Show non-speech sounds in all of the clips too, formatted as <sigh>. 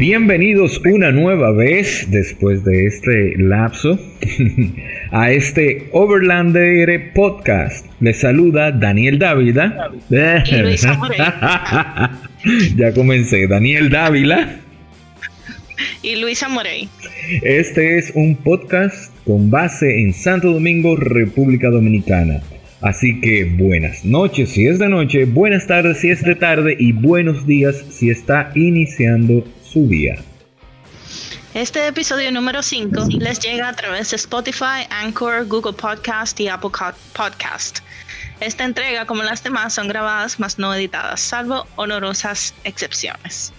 Bienvenidos una nueva vez, después de este lapso, <laughs> a este Overlander Podcast. Les saluda Daniel Dávila. <laughs> ya comencé, Daniel Dávila. Y Luisa Morey. Este es un podcast con base en Santo Domingo, República Dominicana. Así que buenas noches si es de noche, buenas tardes si es de tarde y buenos días si está iniciando su día. Este episodio número 5 les llega a través de Spotify, Anchor, Google Podcast y Apple Podcast. Esta entrega, como las demás, son grabadas más no editadas, salvo honorosas excepciones.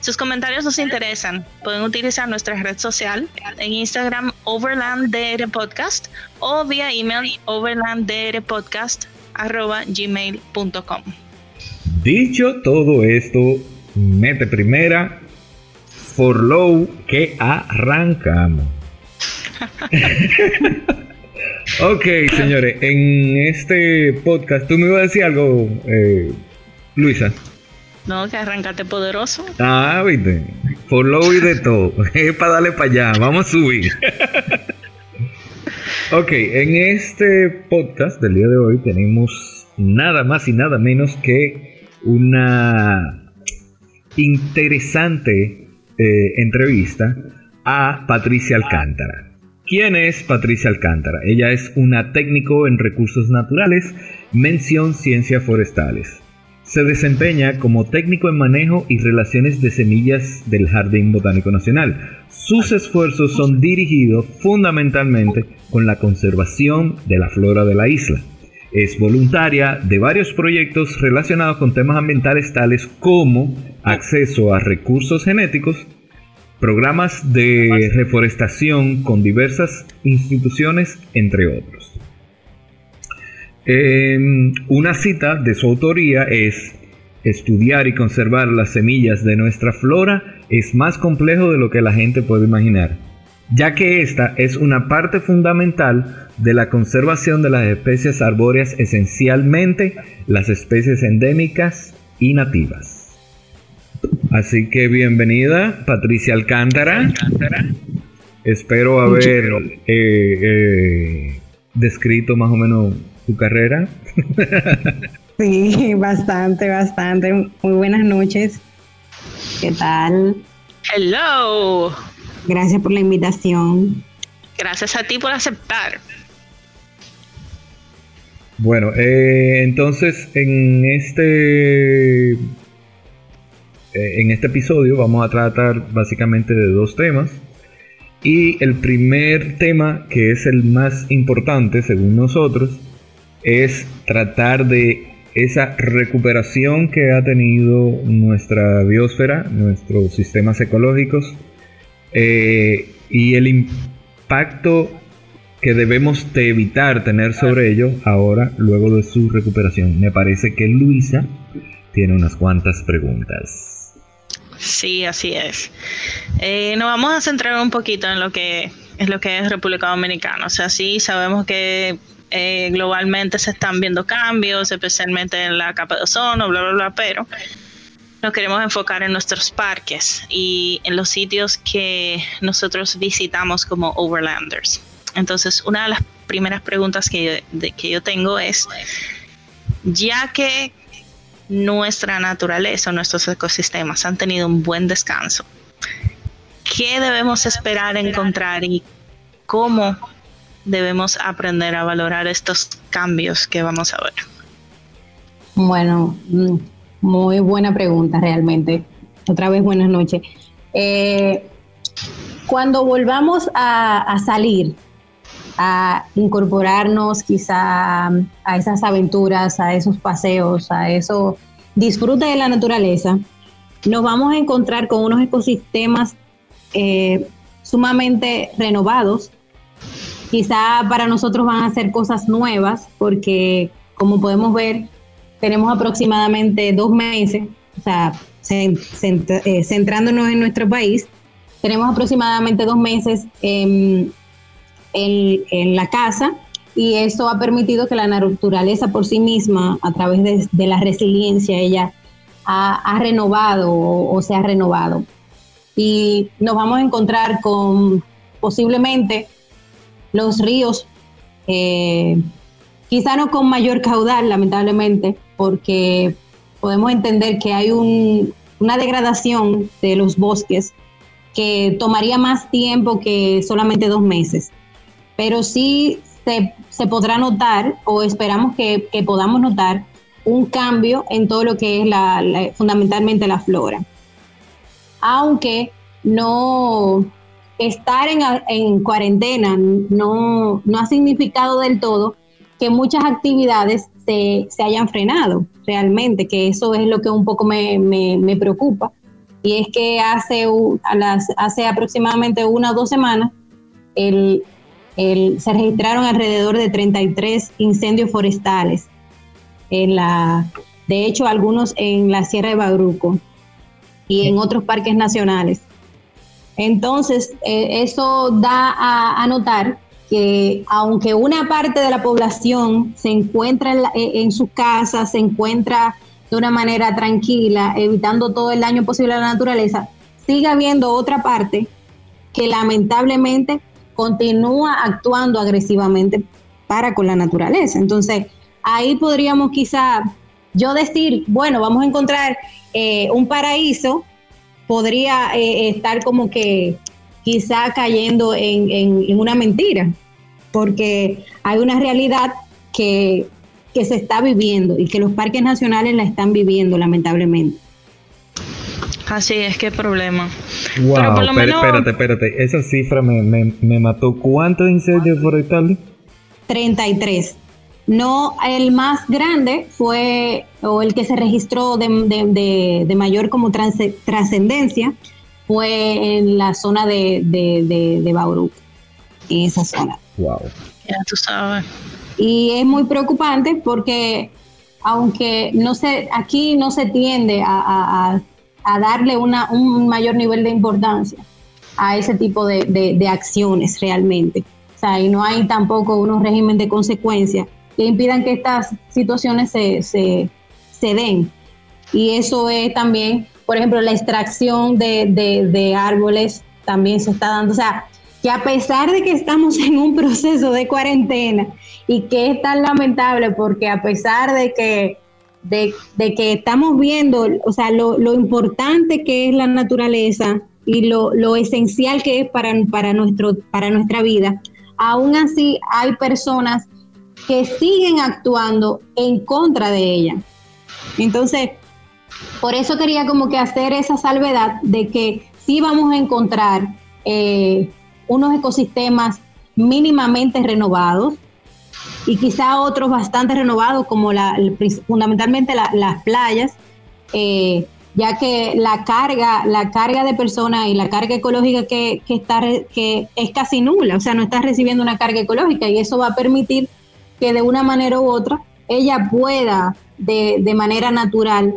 Sus comentarios nos interesan. Pueden utilizar nuestra red social en Instagram OverlandDR Podcast o vía email overlanddrpodcast.gmail.com. Dicho todo esto, mete primera for low que arrancamos. <laughs> ok, señores, en este podcast, tú me ibas a decir algo, eh, Luisa. No, que arrancate poderoso. Ah, viste. Follow y de <laughs> todo. <laughs> Es para darle para allá. Vamos a subir. ok, en este podcast del día de hoy tenemos nada más y nada menos que una interesante eh, entrevista a Patricia Alcántara. ¿Quién es Patricia Alcántara? Ella es una técnico en recursos naturales, mención ciencias forestales. Se desempeña como técnico en manejo y relaciones de semillas del Jardín Botánico Nacional. Sus esfuerzos son dirigidos fundamentalmente con la conservación de la flora de la isla. Es voluntaria de varios proyectos relacionados con temas ambientales tales como acceso a recursos genéticos, programas de reforestación con diversas instituciones, entre otros. Em, una cita de su autoría es, estudiar y conservar las semillas de nuestra flora es más complejo de lo que la gente puede imaginar, ya que esta es una parte fundamental de la conservación de las especies arbóreas, esencialmente las especies endémicas y nativas. Así que bienvenida, Patricia Alcántara. Espero haber eh, eh, descrito más o menos tu carrera. <laughs> sí, bastante, bastante. Muy buenas noches. ¿Qué tal? Hello. Gracias por la invitación. Gracias a ti por aceptar. Bueno, eh, entonces en este eh, en este episodio vamos a tratar básicamente de dos temas. Y el primer tema, que es el más importante según nosotros, es tratar de esa recuperación que ha tenido nuestra biosfera, nuestros sistemas ecológicos eh, y el impacto que debemos de evitar tener sobre ello ahora, luego de su recuperación. Me parece que Luisa tiene unas cuantas preguntas. Sí, así es. Eh, nos vamos a centrar un poquito en lo que es lo que es República Dominicana. O sea, sí sabemos que eh, globalmente se están viendo cambios, especialmente en la capa de ozono, bla, bla, bla, pero nos queremos enfocar en nuestros parques y en los sitios que nosotros visitamos como overlanders. Entonces, una de las primeras preguntas que que yo tengo es, ya que nuestra naturaleza, nuestros ecosistemas han tenido un buen descanso, ¿qué debemos esperar encontrar y cómo debemos aprender a valorar estos cambios que vamos a ver? Bueno, mm, muy buena pregunta realmente. Otra vez buenas noches. Eh, cuando volvamos a, salir, a incorporarnos quizá a esas aventuras, a esos paseos, a eso disfrute de la naturaleza, nos vamos a encontrar con unos ecosistemas eh, sumamente renovados, Quizá para nosotros van a ser cosas nuevas porque, como podemos ver, tenemos aproximadamente dos meses, o sea, eh, centrándonos en nuestro país, tenemos aproximadamente dos meses en, la casa y eso ha permitido que la naturaleza por sí misma, a través de, la resiliencia, ella ha, renovado o, se ha renovado. y nos vamos a encontrar con posiblemente los ríos, eh, quizá no con mayor caudal, lamentablemente, porque podemos entender que hay una degradación de los bosques que tomaría más tiempo que solamente dos meses. Pero sí se, podrá notar, o esperamos que, podamos notar, un cambio en todo lo que es fundamentalmente la flora. Aunque no estar en, cuarentena no, ha significado del todo que muchas actividades se, hayan frenado realmente, que eso es lo que un poco me, me preocupa. Y es que hace, a las, hace aproximadamente una o dos semanas el, se registraron alrededor de 33 incendios forestales, en la, de hecho algunos en la Sierra de Bagruco y en otros parques nacionales. Entonces, eh, eso da a, notar que aunque una parte de la población se encuentra en, en sus casas, se encuentra de una manera tranquila, evitando todo el daño posible a la naturaleza, sigue habiendo otra parte que lamentablemente continúa actuando agresivamente para con la naturaleza. Entonces, ahí podríamos quizá yo decir, bueno, vamos a encontrar eh, un paraíso, podría eh, estar como que quizá cayendo en, en, una mentira, porque hay una realidad que, que se está viviendo y que los parques nacionales la están viviendo, lamentablemente. Así es, qué problema. Wow, espérate, espérate, esa cifra me, me, mató. ¿Cuántos incendios forestales? 33. No, el más grande fue, o el que se registró de, mayor como trascendencia, fue en la zona de, de, de, Bauru, en esa zona. Wow. Ya tú sabes. Y es muy preocupante porque aunque no se, aquí no se tiende a a darle una, un mayor nivel de importancia a ese tipo de, acciones realmente. O sea, y no hay tampoco unos régimen de consecuencia que impidan que estas situaciones se, se, den. Y eso es también, por ejemplo, la extracción de, de árboles también se está dando. O sea, que a pesar de que estamos en un proceso de cuarentena y que es tan lamentable porque a pesar de que de, que estamos viendo, o sea, lo, importante que es la naturaleza y lo, esencial que es para, para, nuestro, para nuestra vida, aún así hay personas que siguen actuando en contra de ella. Entonces, por eso quería como que hacer esa salvedad de que sí vamos a encontrar eh, unos ecosistemas mínimamente renovados, y quizá otros bastante renovados como fundamentalmente las playas, eh, ya que la carga, la carga de personas y la carga ecológica que, está, que es casi nula, o sea, no está recibiendo una carga ecológica y eso va a permitir que de una manera u otra ella pueda de manera natural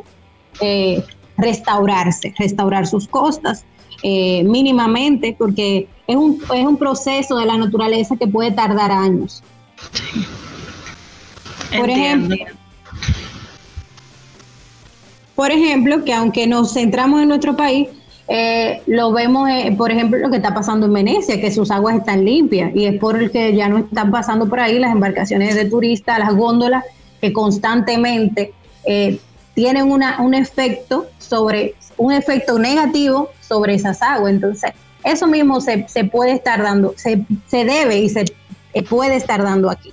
eh, restaurarse, restaurar sus costas eh, mínimamente, porque es un, es un proceso de la naturaleza que puede tardar años. Por ejemplo, por ejemplo, que aunque nos centramos en nuestro país, eh, lo vemos, eh, por ejemplo, lo que está pasando en Venecia, que sus aguas están limpias y es por el que ya no están pasando por ahí las embarcaciones de turistas, las góndolas que constantemente eh, tienen una, un efecto sobre un efecto negativo sobre esas aguas. Entonces, eso mismo se, se puede estar dando, se, se debe y se puede estar dando aquí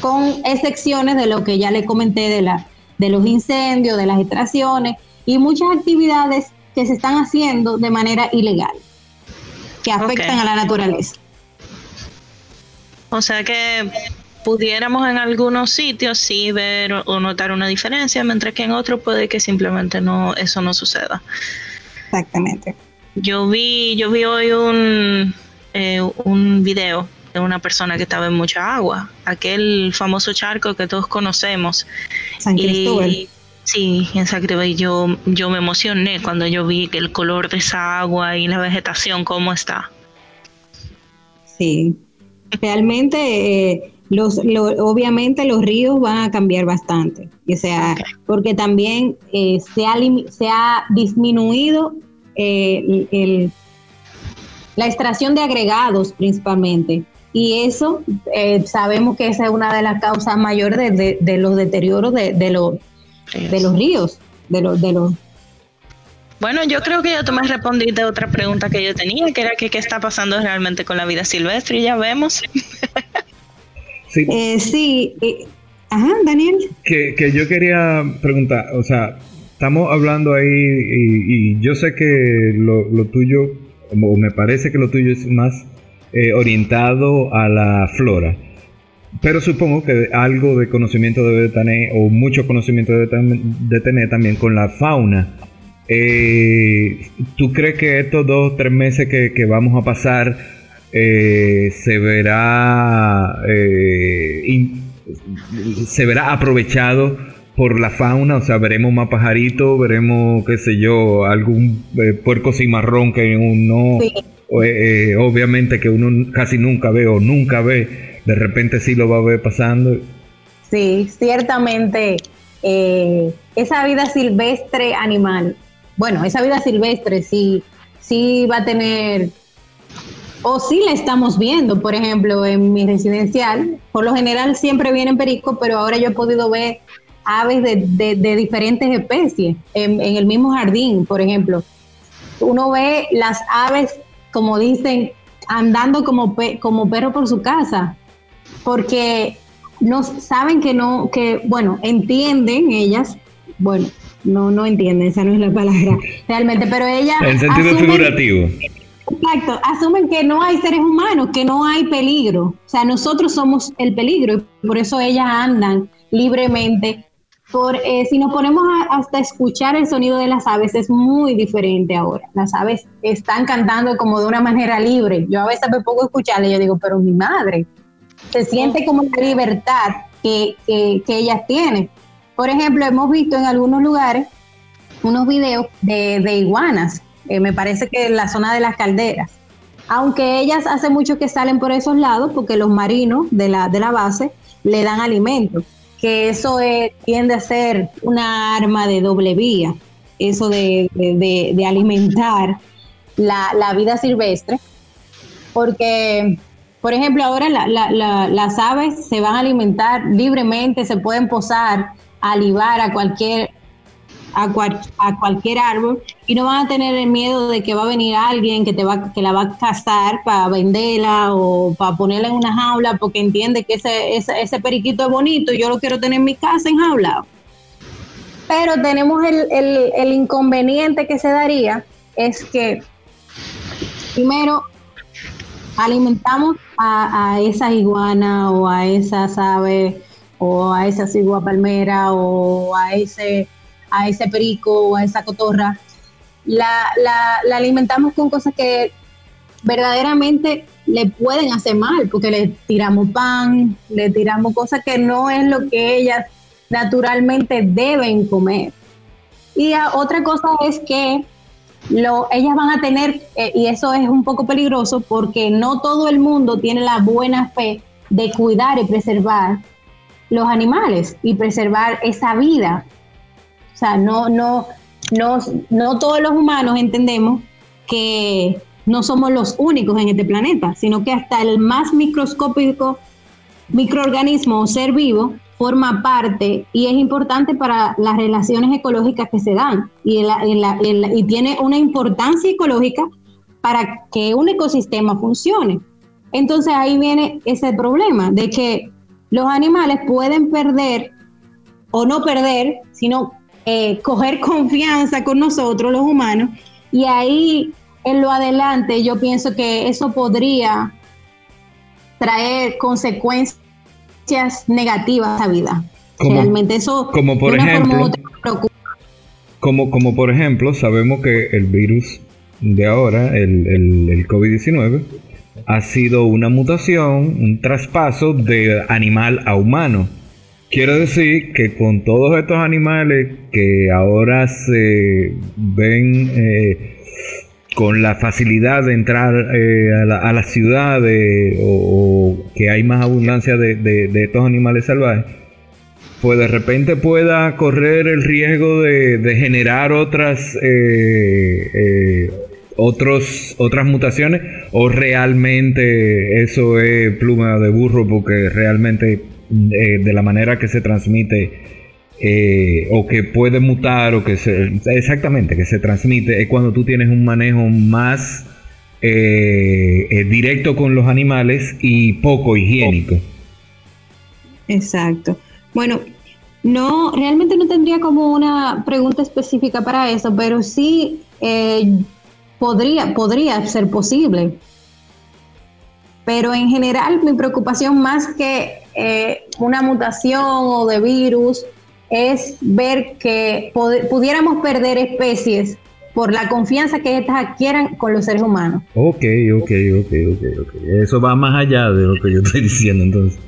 con excepciones de lo que ya le comenté de, la, de los incendios, de las extracciones y muchas actividades que se están haciendo de manera ilegal, que afectan a la naturaleza. O sea que pudiéramos en algunos sitios sí ver o notar una diferencia, mientras que en otros puede que simplemente no eso no suceda. Exactamente. Yo vi yo vi hoy un eh, un video una persona que estaba en mucha agua, aquel famoso charco que todos conocemos. San Cristóbal. sí, en San Cristóbal. Yo, yo me emocioné cuando yo vi que el color de esa agua y la vegetación, cómo está. Sí, realmente, eh, los, obviamente los ríos van a cambiar bastante. O sea, porque también eh, se, ha, se ha disminuido eh, el la extracción de agregados principalmente. Y eso eh, sabemos que esa es una de las causas mayores de, los deterioros de, de, los, de los ríos, de los, de los bueno, yo creo que ya tú me respondiste otra pregunta que yo tenía, que era que qué está pasando realmente con la vida silvestre, y ya vemos. <laughs> sí, eh, sí. Eh, ajá, Daniel. Que, que, yo quería preguntar, o sea, estamos hablando ahí y, yo sé que lo, lo, tuyo, o me parece que lo tuyo es más eh, orientado a la flora. Pero supongo que algo de conocimiento debe tener, o mucho conocimiento debe de tener también con la fauna. Eh, ¿Tú crees que estos dos o tres meses que, vamos a pasar eh, se verá eh, se verá aprovechado por la fauna? O sea, veremos más pajaritos, veremos, qué sé yo, algún eh, puerco cimarrón que uno, obviamente que uno casi nunca ve o nunca ve, de repente sí lo va a ver pasando. Sí, ciertamente. esa vida silvestre animal bueno, esa vida silvestre sí, sí va a tener, o sí la estamos viendo, por ejemplo, en mi residencial, por lo general siempre vienen pericos, pero ahora yo he podido ver aves de, diferentes especies en, el mismo jardín, por ejemplo. Uno ve las aves, como dicen, andando como, como perro por su casa, porque no saben que no, que, bueno, entienden ellas, bueno, no, no entiende, esa no es la palabra realmente, pero ella... En sentido figurativo. Exacto, asumen que no hay seres humanos, que no hay peligro. O sea, nosotros somos el peligro y por eso ellas andan libremente. Por, eh, si nos ponemos hasta escuchar el sonido de las aves, es muy diferente ahora. Las aves están cantando como de una manera libre. Yo a veces me pongo a escucharle y yo digo, pero mi madre, se siente como la libertad que, que ellas tienen. Por ejemplo, hemos visto en algunos lugares unos videos de, iguanas, eh, me parece que en la zona de las calderas. Aunque ellas hace mucho que salen por esos lados, porque los marinos de la, de la base le dan alimento, que eso tiende a ser una arma de doble vía, eso de, alimentar la, vida silvestre, porque, por ejemplo, ahora las aves se van a alimentar libremente, se pueden posar alivar a cualquier a, a, cualquier árbol y no van a tener el miedo de que va a venir alguien que te va que la va a cazar para venderla o para ponerla en una jaula porque entiende que ese, ese, periquito es bonito y yo lo quiero tener en mi casa en jaula. Pero tenemos el, el, inconveniente que se daría es que primero alimentamos a, a esa iguana o a esas aves o a esa cigua palmera o a ese, a ese perico o a esa cotorra, la, la, alimentamos con cosas que verdaderamente le pueden hacer mal, porque le tiramos pan, le tiramos cosas que no es lo que ellas naturalmente deben comer. Y otra cosa es que lo, ellas van a tener, eh, y eso es un poco peligroso, porque no todo el mundo tiene la buena fe de cuidar y preservar los animales y preservar esa vida. O sea, no, no, no, no todos los humanos entendemos que no somos los únicos en este planeta, sino que hasta el más microscópico microorganismo o ser vivo forma parte y es importante para las relaciones ecológicas que se dan y, y tiene una importancia ecológica para que un ecosistema funcione. Entonces ahí viene ese problema de que los animales pueden perder o no perder, sino eh, coger confianza con nosotros, los humanos, y ahí en lo adelante yo pienso que eso podría traer consecuencias negativas a la vida. Realmente eso como por ejemplo, Como, como por ejemplo, sabemos que el virus de ahora, el, el, el COVID-19, ha sido una mutación, un traspaso de animal a humano. Quiero decir que con todos estos animales que ahora se ven eh, con la facilidad de entrar eh, a, las ciudades o, que hay más abundancia de, estos animales salvajes, pues de repente pueda correr el riesgo de, generar otras eh, otras mutaciones o realmente eso es pluma de burro porque realmente eh, de la manera que se transmite eh, o que puede mutar o que se, exactamente que se transmite es cuando tú tienes un manejo más eh, directo con los animales y poco higiénico. Exacto. Bueno, no, realmente no tendría como una pregunta específica para eso, pero sí podría, podría ser posible. Pero en general mi preocupación más que eh, una mutación o de virus es ver que pudiéramos perder especies por la confianza que estas adquieran con los seres humanos. Ok, ok, ok, ok, ok. Eso va más allá de lo que yo estoy <laughs> diciendo entonces.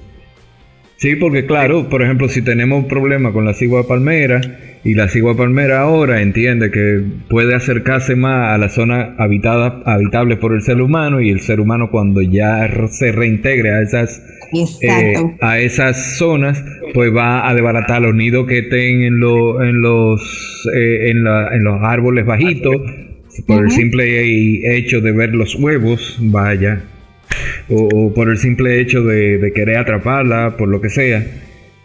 Sí, porque claro, por ejemplo, si tenemos un problema con la cigua palmera y la cigua palmera ahora entiende que puede acercarse más a la zona habitada, habitable por el ser humano y el ser humano cuando ya se reintegre a esas eh, a esas zonas, pues va a desbaratar los nidos que estén en, en los eh, en, los árboles bajitos por el simple hecho de ver los huevos, vaya, o, por el simple hecho de querer atraparla, por lo que sea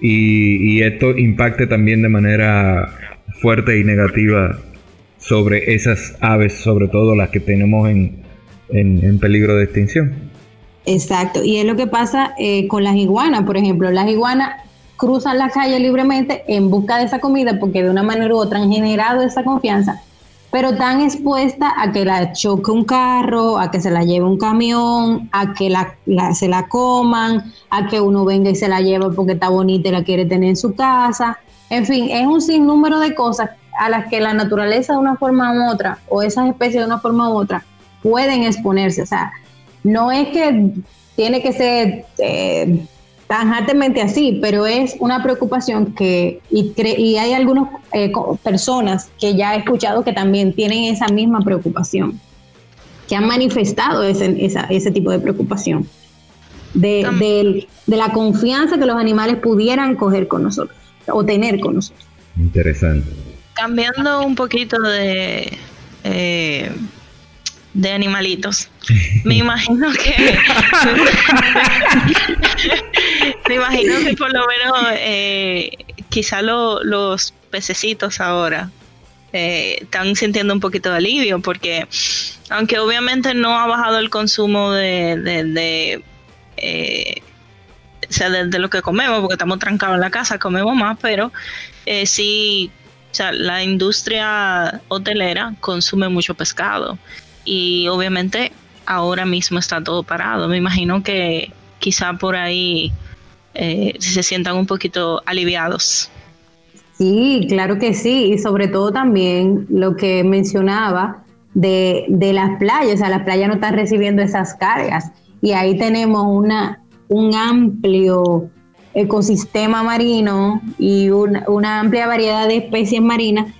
y, esto impacte también de manera fuerte y negativa sobre esas aves, sobre todo las que tenemos en, en, peligro de extinción. Exacto, y es lo que pasa eh, con las iguanas, por ejemplo, las iguanas cruzan la calle libremente en busca de esa comida porque de una manera u otra han generado esa confianza pero tan expuesta a que la choque un carro, a que se la lleve un camión, a que la, se la coman, a que uno venga y se la lleve porque está bonita y la quiere tener en su casa. En fin, es un sinnúmero de cosas a las que la naturaleza de una forma u otra, o esas especies de una forma u otra, pueden exponerse. O sea, no es que tiene que ser eh, tajantemente así, pero es una preocupación que, y, y hay algunas eh, personas que ya he escuchado que también tienen esa misma preocupación, que han manifestado ese, ese tipo de preocupación, de, de, la confianza que los animales pudieran coger con nosotros o tener con nosotros. Interesante. Cambiando un poquito de... Eh, de animalitos. Me <laughs> imagino que. <laughs> por lo menos eh, quizá los pececitos ahora eh, están sintiendo un poquito de alivio porque aunque obviamente no ha bajado el consumo de, de, eh, o sea, de, lo que comemos, porque estamos trancados en la casa, comemos más, pero eh, sí, o sea, la industria hotelera consume mucho pescado y obviamente ahora mismo está todo parado. Me imagino que quizá por ahí eh, se sientan un poquito aliviados. Sí, claro que sí, y sobre todo también lo que mencionaba de, de las playas, o sea, las playas no están recibiendo esas cargas. Y ahí tenemos una, un amplio ecosistema marino y una, una amplia variedad de especies marinas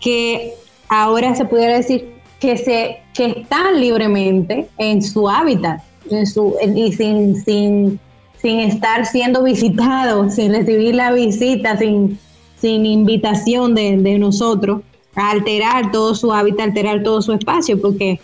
que ahora se pudiera decir que, se, que están libremente en su hábitat en su, y sin, sin, sin estar siendo visitados, <laughs> sin recibir la visita, sin, sin invitación de, nosotros, a alterar todo su hábitat, alterar todo su espacio, porque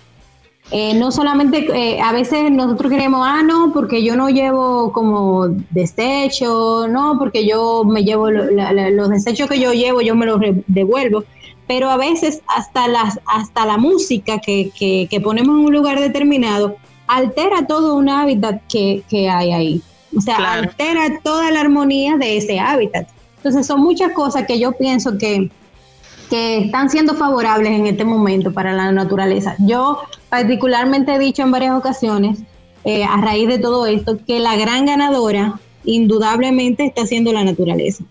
eh, no solamente eh, a veces nosotros queremos, ah, no, porque yo no llevo como desecho, no, porque yo me llevo los desechos que yo llevo, yo me los devuelvo pero a veces hasta, las, hasta la música que, que, ponemos en un lugar determinado altera todo un hábitat que, hay ahí. O sea, altera toda la armonía de ese hábitat. Entonces son muchas cosas que yo pienso que, que están siendo favorables en este momento para la naturaleza. Yo particularmente he dicho en varias ocasiones, eh, a raíz de todo esto, que la gran ganadora indudablemente está siendo la naturaleza.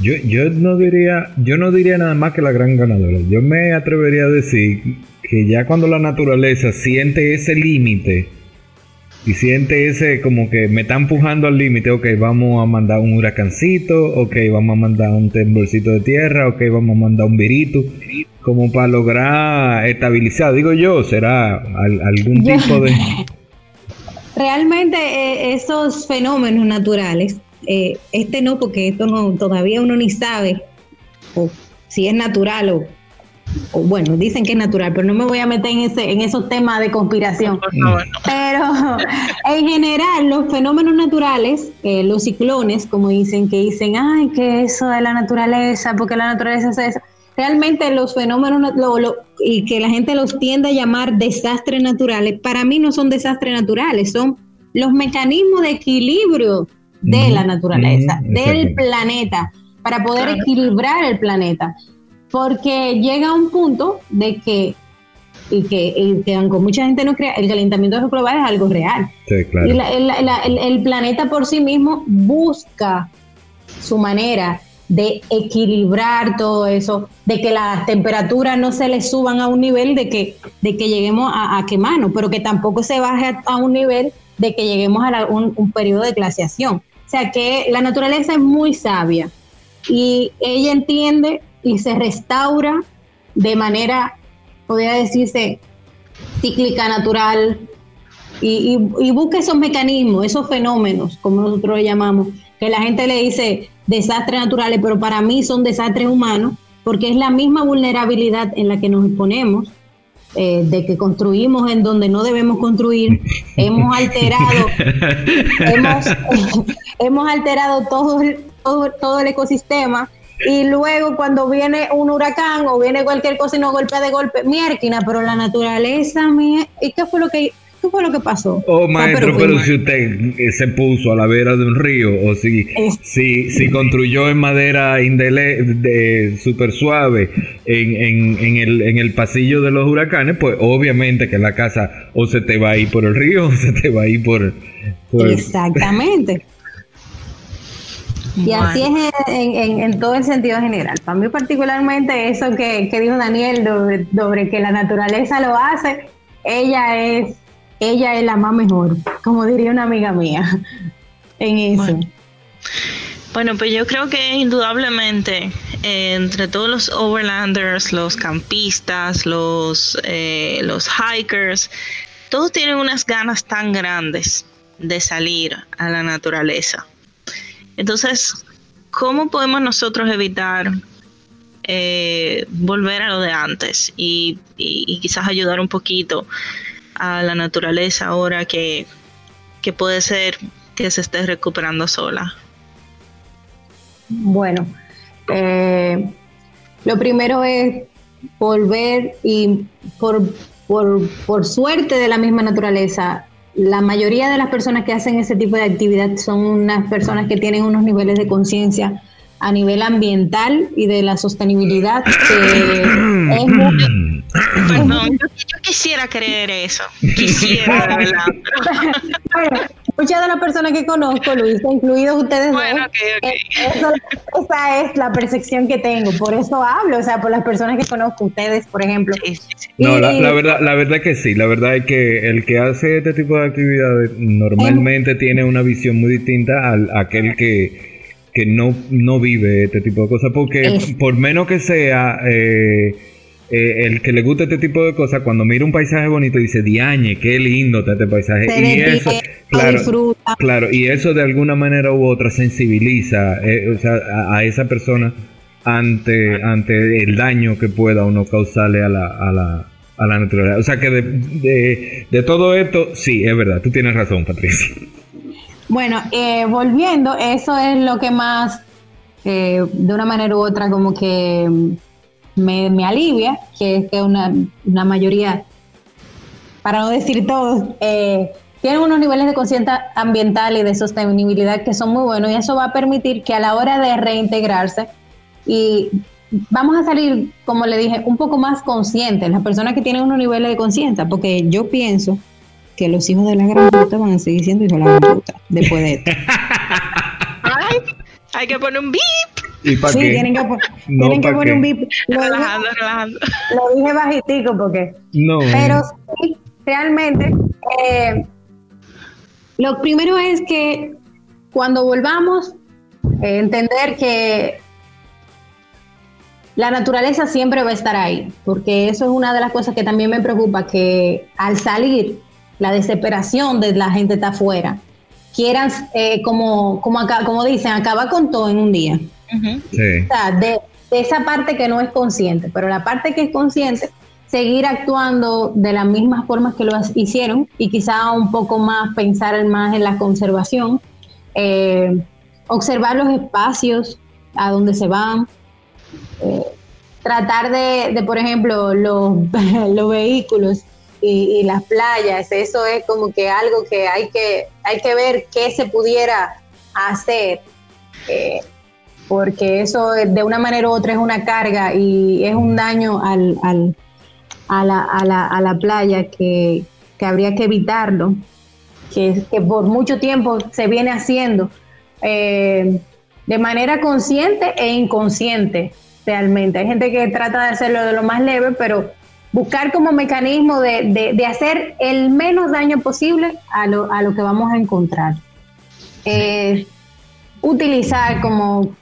Yo, yo no diría, yo no diría nada más que la gran ganadora. Yo me atrevería a decir que ya cuando la naturaleza siente ese límite y siente ese como que me está empujando al límite, ok, vamos a mandar un huracancito, ok, vamos a mandar un temblorcito de tierra, ok, vamos a mandar un virito, como para lograr estabilizar, digo yo, será algún <laughs> tipo de... Realmente eh, esos fenómenos naturales eh, este no, porque esto no, todavía uno ni sabe si es natural o, bueno, dicen que es natural, pero no me voy a meter en, ese, en esos temas de conspiración. Pero <laughs> en general, los fenómenos naturales, eh, los ciclones, como dicen, que dicen, ay, que eso de la naturaleza, porque la naturaleza es eso. Realmente los fenómenos y que la gente los tiende a llamar desastres naturales, para mí no son desastres naturales, son los mecanismos de equilibrio de la naturaleza, del planeta, para poder equilibrar el planeta porque llega un punto de que y que, aunque mucha gente no crea, el calentamiento global es algo real. Sí, claro. Y el, planeta por sí mismo busca su manera de equilibrar todo eso, de que las temperaturas no se le suban a un nivel de que, de que lleguemos a, quemarnos, pero que tampoco se baje a, un nivel de que lleguemos a un, un periodo de glaciación. O sea que la naturaleza es muy sabia y ella entiende y se restaura de manera, podría decirse, cíclica, natural, y, y, busca esos mecanismos, esos fenómenos, como nosotros lo llamamos, que la gente le dice desastres naturales, pero para mí son desastres humanos, porque es la misma vulnerabilidad en la que nos exponemos, eh, de que construimos en donde no debemos construir, <laughs> hemos alterado, hemos, <laughs> hemos alterado todo, todo, todo el ecosistema y luego cuando viene un huracán o viene cualquier cosa y nos golpea de golpe, miérquina, pero la naturaleza, mía, ¿y qué fue lo que ¿Qué fue lo que pasó? Oh, maestro, pero, si usted eh, se puso a la vera de un río o si, si, si construyó en madera indele, de súper suave en, en, en, el, en el pasillo de los huracanes, pues obviamente que la casa o se te va a ir por el río o se te va a ir por... por Exactamente. Y así es en, todo el sentido general. Para mí particularmente eso que, dijo Daniel sobre, que la naturaleza lo hace, ella es, ella es la más mejor, como diría una amiga mía, <laughs> en eso. Bueno. pues yo creo que indudablemente eh, entre todos los overlanders, los campistas, los, eh, los hikers, todos tienen unas ganas tan grandes de salir a la naturaleza entonces, ¿cómo podemos nosotros evitar eh, volver a lo de antes y, quizás ayudar un poquito a la naturaleza ahora que, puede ser que se esté recuperando sola? Bueno, eh, lo primero es volver y por, por, por suerte de la misma naturaleza, la mayoría de las personas que hacen ese tipo de actividad son unas personas que tienen unos niveles de conciencia a nivel ambiental y de la sostenibilidad que es muy, Perdón, yo, quisiera creer eso, quisiera, de verdad. <laughs> muchas de las personas que conozco, Luis, incluidos ustedes bueno, dos, eh, esa es la percepción que tengo, por eso hablo, o sea, por las personas que conozco, ustedes, por ejemplo. No, la, verdad, la verdad que sí, la verdad es que el que hace este tipo de actividades normalmente tiene una visión muy distinta al aquel que que no, no vive este tipo de cosas, porque por menos que sea eh, eh, el que le gusta este tipo de cosas, cuando mira un paisaje bonito dice, diañe, qué lindo está este paisaje. y eso, claro, claro, y eso de alguna manera u otra sensibiliza eh, a, esa persona ante, ante el daño que pueda uno causarle a la, a la, a la naturaleza. O sea que de, de, de todo esto, sí, es verdad, tú tienes razón, Patricia. Bueno, eh, volviendo, eso es lo que más, de una manera u otra, como que me, alivia, que es que una, mayoría, para no decir todos, eh, tienen unos niveles de conciencia ambiental y de sostenibilidad que son muy buenos y eso va a permitir que a la hora de reintegrarse y vamos a salir, como le dije, un poco más conscientes, las personas que tienen unos niveles de conciencia, porque yo pienso que los hijos de la gran puta van a seguir siendo hijos de la gran puta después de esto. <laughs> hay que poner un sí, tienen que, <laughs> tienen que poner un bip. Lo relajando, dije, relajando. Lo dije bajitico porque. No. Pero sí, realmente. Eh, lo primero es que cuando volvamos, eh, entender que la naturaleza siempre va a estar ahí, porque eso es una de las cosas que también me preocupa, que al salir, la desesperación de la gente está afuera, quieran, eh, como, como, acá, como dicen, acabar con todo en un día. O sea, de, de esa parte que no es consciente, pero la parte que es consciente, seguir actuando de las mismas formas que lo hicieron y quizá un poco más pensar más en la conservación, eh, observar los espacios a donde se van, eh, tratar de, por ejemplo, los, <laughs> los vehículos y, las playas, eso es como que algo que hay que, hay que ver qué se pudiera hacer. Eh, porque eso de una manera u otra es una carga y es un daño al, al, a, la, a, la, a, la, playa que, que, habría que evitarlo, que, que, por mucho tiempo se viene haciendo eh, de manera consciente e inconsciente realmente. Hay gente que trata de hacerlo de lo más leve, pero buscar como mecanismo de, de, de hacer el menos daño posible a lo, a lo que vamos a encontrar. Eh, utilizar como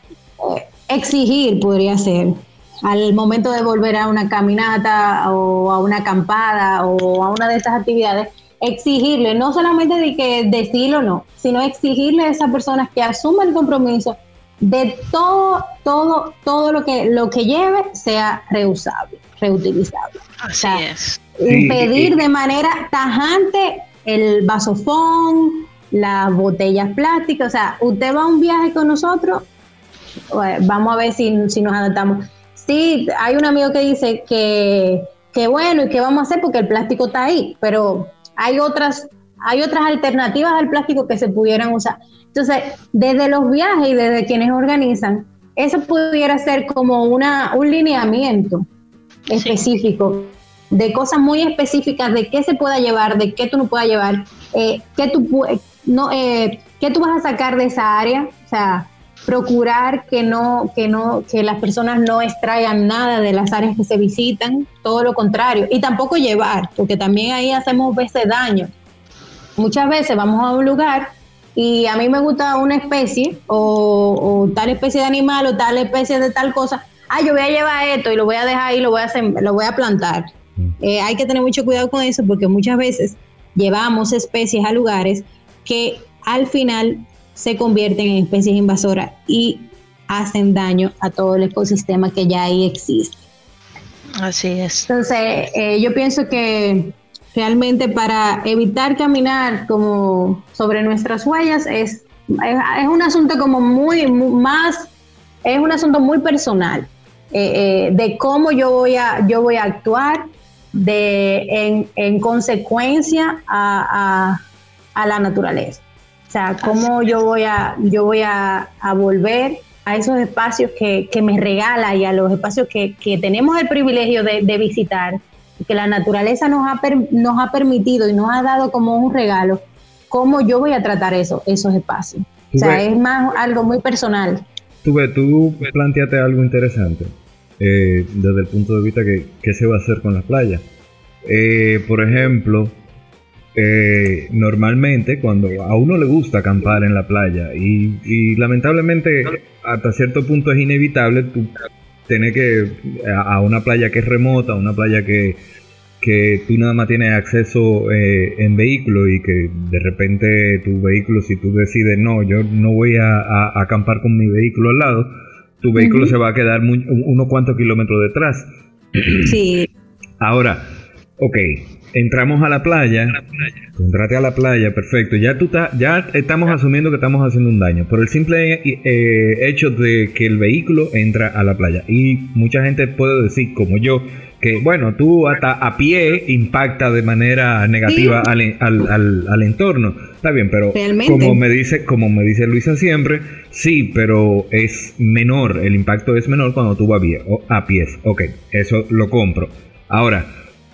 exigir podría ser al momento de volver a una caminata o a una acampada o a una de esas actividades, exigirle, no solamente de que decirlo no, sino exigirle a esas personas que asuman el compromiso de todo, todo, todo lo que lo que lleve sea reusable, reutilizable. Así es. Impedir de manera tajante el vasofón, las botellas plásticas, o sea, usted va a un viaje con nosotros, vamos a ver si, nos adaptamos. Sí, hay un amigo que dice que, que bueno, ¿y qué vamos a hacer? Porque el plástico está ahí, pero hay otras, hay otras alternativas al plástico que se pudieran usar. Entonces, desde los viajes y desde quienes organizan, eso pudiera ser como una, un lineamiento específico de cosas muy específicas de qué se pueda llevar, de qué tú no puedas llevar, eh, qué, tú, no, eh, qué tú vas a sacar de esa área. O sea, procurar que no, que no, que las personas no extraigan nada de las áreas que se visitan, todo lo contrario, y tampoco llevar, porque también ahí hacemos veces daño. Muchas veces vamos a un lugar y a mí me gusta una especie o, tal especie de animal o tal especie de tal cosa. Ah, yo voy a llevar esto y lo voy a dejar ahí, lo voy a hacer, lo voy a plantar. Mm. Eh, hay que tener mucho cuidado con eso porque muchas veces llevamos especies a lugares que al final se convierten en especies invasoras y hacen daño a todo el ecosistema que ya ahí existe. Así es. Entonces, eh, yo pienso que realmente para evitar caminar como sobre nuestras huellas es, es, un asunto como muy, más, es un asunto muy personal eh, eh, de cómo yo voy a, yo voy a actuar de, en, consecuencia a la naturaleza. O sea, cómo yo voy a, yo voy a, volver a esos espacios que, me regala y a los espacios que, tenemos el privilegio de, visitar, que la naturaleza nos ha, nos ha permitido y nos ha dado como un regalo, cómo yo voy a tratar eso, esos espacios. O sea, es más algo muy personal. Tú, tú planteaste algo interesante eh, desde el punto de vista que qué se va a hacer con las playas. Eh, por ejemplo, eh, normalmente cuando a uno le gusta acampar en la playa y, lamentablemente hasta cierto punto es inevitable tú tener que a, una playa que es remota, una playa que, que tú nada más tienes acceso eh, en vehículo y que de repente tu vehículo, si tú decides no, yo no voy a, acampar con mi vehículo al lado, tu vehículo se va a quedar unos cuantos kilómetros detrás. Sí. Ahora, ok, entramos a la playa, entrate a la playa, perfecto. Ya tú ya estamos asumiendo que estamos haciendo un daño por el simple eh, hecho de que el vehículo entra a la playa. Y mucha gente puede decir, como yo, que bueno, tú hasta a pie impacta de manera negativa al, al, al, entorno. Está bien, pero como me dice, como me dice Luisa siempre, sí, pero es menor, el impacto es menor cuando tú vas a pie, a pies. Ok, eso lo compro. Ahora,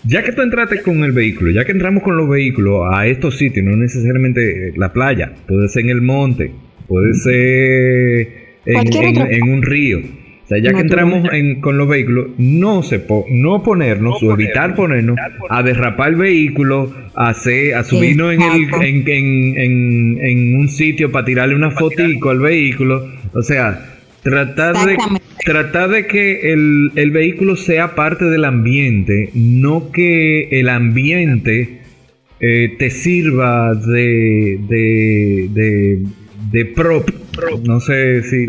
ya que tú entraste con el vehículo, ya que entramos con los vehículos a estos sitios, no necesariamente la playa, puede ser en el monte, puede ser en, un río. O sea, ya que entramos con los vehículos, no se no ponernos o evitar ponernos a derrapar el vehículo, a, hacer, a subirnos en, el, en, en, un sitio para tirarle una fotico al vehículo. O sea, Tratar de, tratar de que el, el, vehículo sea parte del ambiente, no que el ambiente eh, te sirva de, de, de prop, no sé si...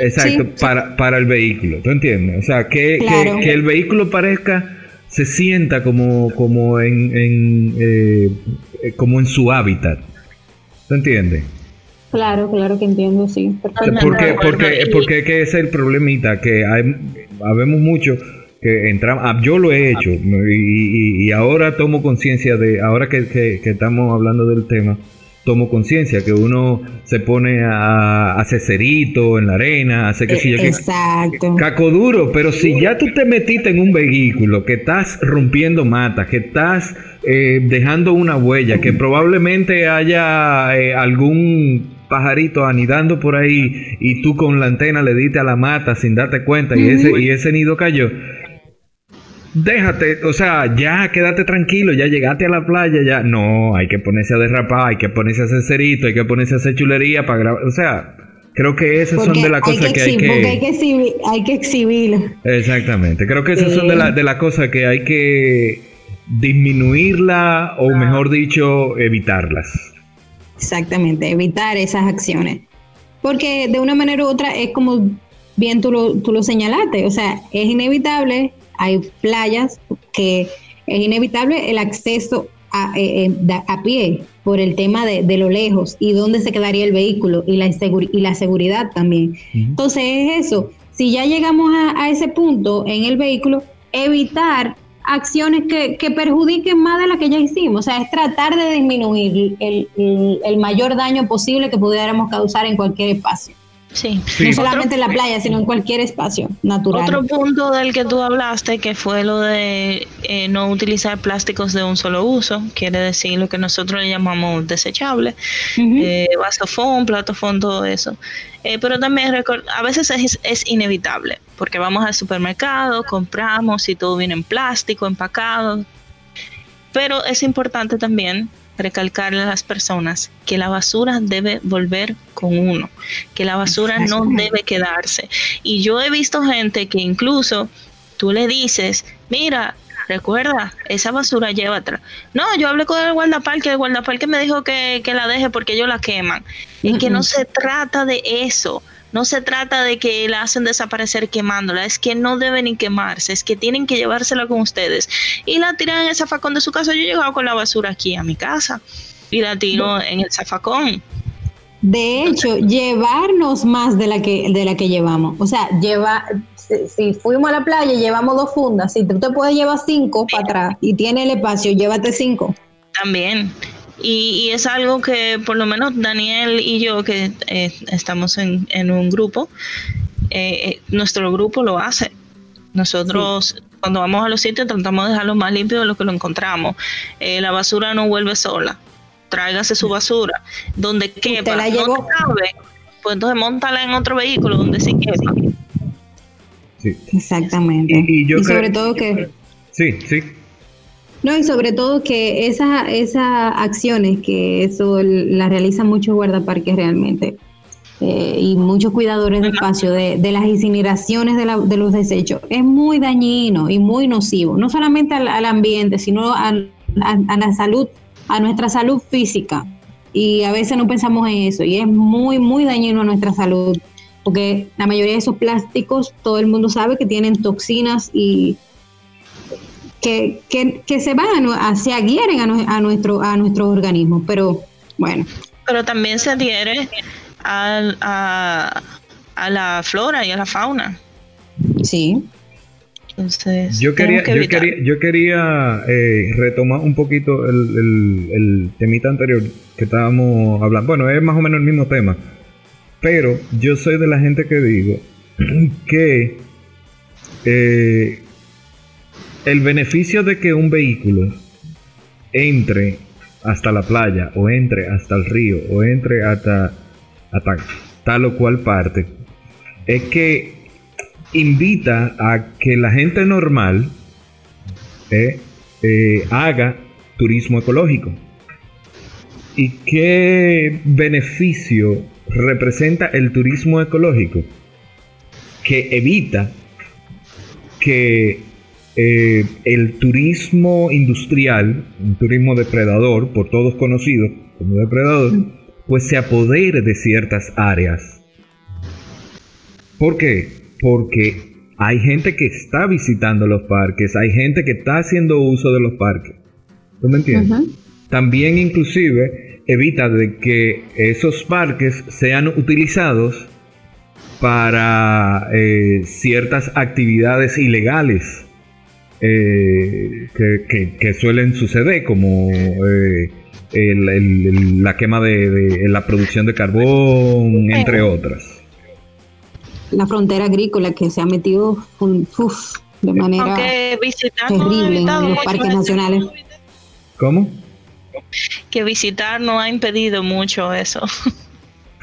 exacto, para, para el vehículo, ¿tú entiendes? O sea, que, que, el vehículo parezca, se sienta como, como, en, en eh, como en su hábitat, ¿tú entiendes? Claro, claro que entiendo, sí. Porque, porque, porque que es el problemita, que hay, habemos mucho que entramos, ah, yo lo he hecho y, y, ahora tomo conciencia de, ahora que, que, estamos hablando del tema, tomo conciencia que uno se pone a hacer cerito en la arena, hace que si yo Exacto. caco duro, pero si ya tú te metiste en un vehículo que estás rompiendo matas, que estás eh, dejando una huella, que probablemente haya eh, algún pajarito anidando por ahí y tú con la antena le diste a la mata sin darte cuenta y ese, y ese nido cayó déjate, o sea, ya quédate tranquilo, ya llegaste a la playa, ya. No, hay que ponerse a derrapar, hay que ponerse a hacer cerito, hay que ponerse a hacer chulería para grabar. O sea, creo que esas son de las cosas que, hay que. Porque hay que, exhibir, hay que exhibirlo. Exactamente, creo que esas son de las de la cosas que hay que disminuirla o mejor dicho, evitarlas. Exactamente, evitar esas acciones. Porque de una manera u otra es como bien tú lo, tú lo señalaste, o sea, es inevitable hay playas que es inevitable el acceso a, eh, eh, a pie por el tema de, lo lejos y dónde se quedaría el vehículo y la, y la seguridad también. Entonces es eso, si ya llegamos a, ese punto en el vehículo, evitar acciones que, perjudiquen más de las que ya hicimos. O sea, es tratar de disminuir el mayor daño posible que pudiéramos causar en cualquier espacio. Sí. No solamente en la playa, sino en cualquier espacio natural. Otro punto del que tú hablaste, que fue lo de eh, no utilizar plásticos de un solo uso, quiere decir lo que nosotros le llamamos desechable, eh, vasofón, platofón, todo eso. Eh, pero también a veces es, es, inevitable, porque vamos al supermercado, compramos y todo viene en plástico, empacado. Pero es importante también recalcarle a las personas que la basura debe volver con uno, que la basura no debe quedarse. Y yo he visto gente que incluso tú le dices, mira, recuerda, esa basura llévatela. No, yo hablé con el guardaparque, el guardaparque me dijo que, que la deje porque ellos la queman. Y que no se trata de eso. No se trata de que la hacen desaparecer quemándola, es que no deben ni quemarse, es que tienen que llevársela con ustedes. Y la tiran en el zafacón de su casa. Yo he llegado con la basura aquí a mi casa y la tiro en el zafacón. De hecho, llevarnos más de la que de la que llevamos. O sea, lleva si, fuimos a la playa llevamos dos fundas, si tú te puedes llevar cinco para atrás y tiene el espacio, llévate cinco. También. Y, es algo que por lo menos Daniel y yo, que eh, estamos en, un grupo, eh, eh, nuestro grupo lo hace. Nosotros cuando vamos a los sitios tratamos de dejarlo más limpio de lo que lo encontramos. la basura no vuelve sola. Tráigase su basura. Donde quepa, la no cabe, pues entonces montala en otro vehículo donde sí quepa. Sí. Exactamente. Y, sobre todo que... Sí, sí. No, y sobre todo que esas esas acciones que eso las realizan muchos guardaparques realmente eh, y muchos cuidadores de espacio de, las incineraciones de, de, los desechos es muy dañino y muy nocivo, no solamente al, ambiente, sino a, la salud, a nuestra salud física. Y a veces no pensamos en eso y es muy, muy dañino a nuestra salud porque la mayoría de esos plásticos, todo el mundo sabe que tienen toxinas y que, que, se van, a, se adhieren a, nuestro, a nuestro organismo, pero bueno. Pero también se adhiere a, a, la flora y a la fauna. Sí. Entonces, yo quería, yo quería, yo quería eh, retomar un poquito el, el, el, temita anterior que estábamos hablando. Bueno, es más o menos el mismo tema. Pero yo soy de la gente que digo <clears throat> que eh, el beneficio de que un vehículo entre hasta la playa o entre hasta el río o entre hasta, tal o cual parte es que invita a que la gente normal eh, eh, haga turismo ecológico. ¿Y qué beneficio representa el turismo ecológico? Que evita que eh, el turismo industrial, un turismo depredador, por todos conocido como depredador, pues se apodere de ciertas áreas. ¿Por qué? Porque hay gente que está visitando los parques, hay gente que está haciendo uso de los parques. ¿Tú me entiendes? También inclusive evita de que esos parques sean utilizados para eh, ciertas actividades ilegales eh, que, suelen suceder, como eh, la quema de, la producción de carbón, entre otras. La frontera agrícola que se ha metido de manera terrible en los parques nacionales. ¿Cómo? Que visitar no ha impedido mucho eso. <laughs>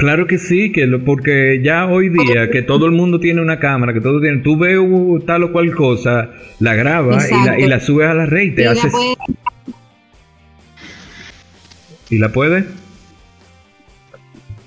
Claro que sí, que lo, porque ya hoy día que todo el mundo tiene una cámara, que todo tiene, tú ves tal o cual cosa, la grabas y la, y la, subes a la red y te haces... ¿Y la puedes?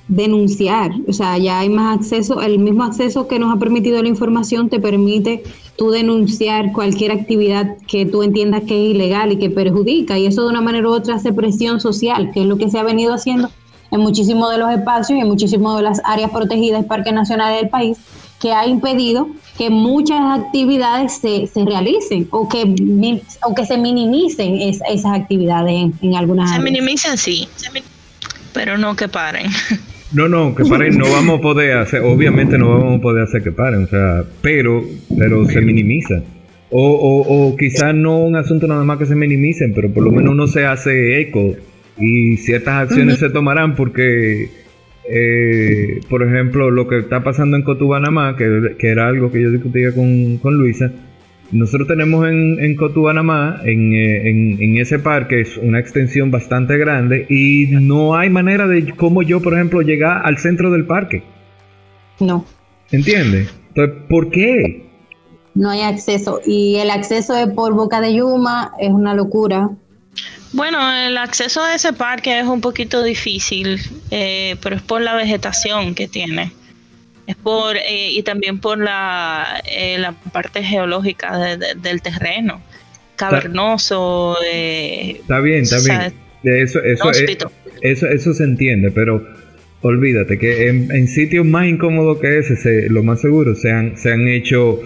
Denunciar, o sea, ya hay más acceso, el mismo acceso que nos ha permitido la información te permite tú denunciar cualquier actividad que tú entiendas que es ilegal y que perjudica, y eso de una manera u otra hace presión social, que es lo que se ha venido haciendo en muchísimos de los espacios y en muchísimas de las áreas protegidas y parques nacionales del país, que ha impedido que muchas actividades se, se realicen o que, o que se minimicen esas actividades en, algunas se áreas. Se minimicen, sí, pero no que paren. <laughs> No, no, que paren, no vamos a poder hacer, obviamente no vamos a poder hacer que paren, o sea, pero, pero se minimiza. O, o, o quizás no un asunto nada más que se minimicen, pero por lo menos uno se hace eco y ciertas acciones se tomarán porque, eh, por ejemplo, lo que está pasando en Cotubanamá, que, que era algo que yo discutía con, con Luisa, nosotros tenemos en, en Cotubanamá, en, eh, en, en, ese parque, es una extensión bastante grande y no hay manera de cómo yo, por ejemplo, llegar al centro del parque. No. ¿Entiendes? Entonces, ¿por qué? No hay acceso. Y el acceso es por Boca de Yuma, es una locura. Bueno, el acceso a ese parque es un poquito difícil, eh, pero es por la vegetación que tiene. Es por, eh, y también por la, eh, la parte geológica del terreno, cavernoso. está bien, está bien. Eso, eso, eso, eso se entiende, pero olvídate que en, sitios más incómodos que ese, lo más seguro, se han, se han hecho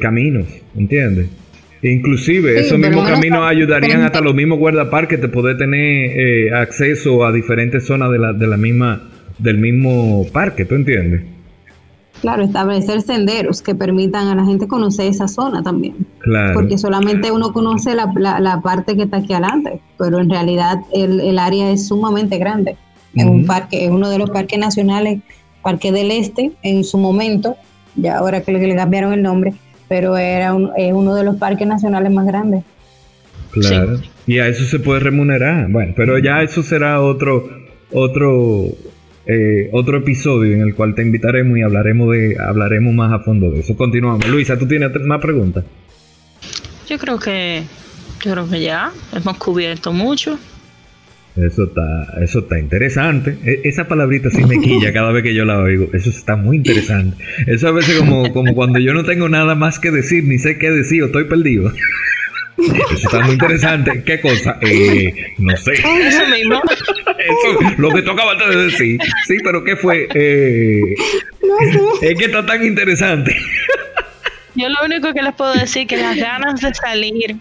caminos, ¿entiendes? Inclusive esos mismos caminos ayudarían hasta los mismos guardaparques de poder tener eh, acceso a diferentes zonas de la, de la misma del mismo parque, ¿tú entiendes? Claro, establecer senderos que permitan a la gente conocer esa zona también. Claro. Porque solamente uno conoce la, la, parte que está aquí adelante, pero en realidad el, el área es sumamente grande. Es un parque, es uno de los parques nacionales, Parque del Este, en su momento, ya ahora que le cambiaron el nombre, pero era es uno de los parques nacionales más grandes. Claro. Y a eso se puede remunerar. Bueno, pero ya eso será otro otro eh, otro episodio en el cual te invitaremos y hablaremos de hablaremos más a fondo de eso. Continuamos. Luisa, ¿tú tienes más preguntas? Yo creo que yo creo que ya hemos cubierto mucho. Eso está, eso está interesante. E, esa palabrita sí me quilla cada vez que yo la oigo. Eso está muy interesante. Eso a veces como, como cuando yo no tengo nada más que decir, ni sé qué decir o estoy perdido. Eso está muy interesante. ¿Qué cosa? Eh, no sé. Eso mismo. Eso, lo que tú acabas de decir. Sí, pero ¿qué fue? Eh, es que está tan interesante. Yo lo único que les puedo decir es que las ganas de salir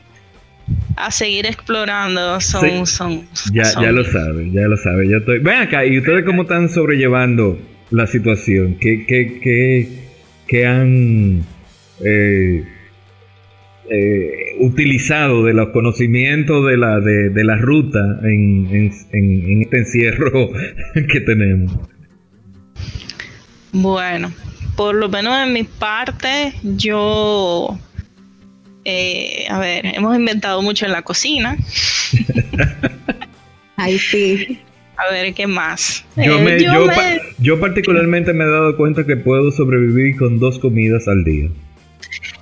a seguir explorando son... son ya, ya lo saben, ya lo saben. Yo estoy... Ven acá, ¿y ustedes cómo están sobrellevando la situación? ¿Qué, qué, qué, qué han eh, eh, utilizado de los conocimientos de la, de, de la ruta en, en, en este encierro <laughs> que tenemos? Bueno, por lo menos en mi parte, yo eh, a ver, hemos inventado mucho en la cocina. <laughs> Ay, sí. A ver, ¿qué más? Yo, eh, yo, particularmente me he dado cuenta que puedo sobrevivir con dos comidas al día.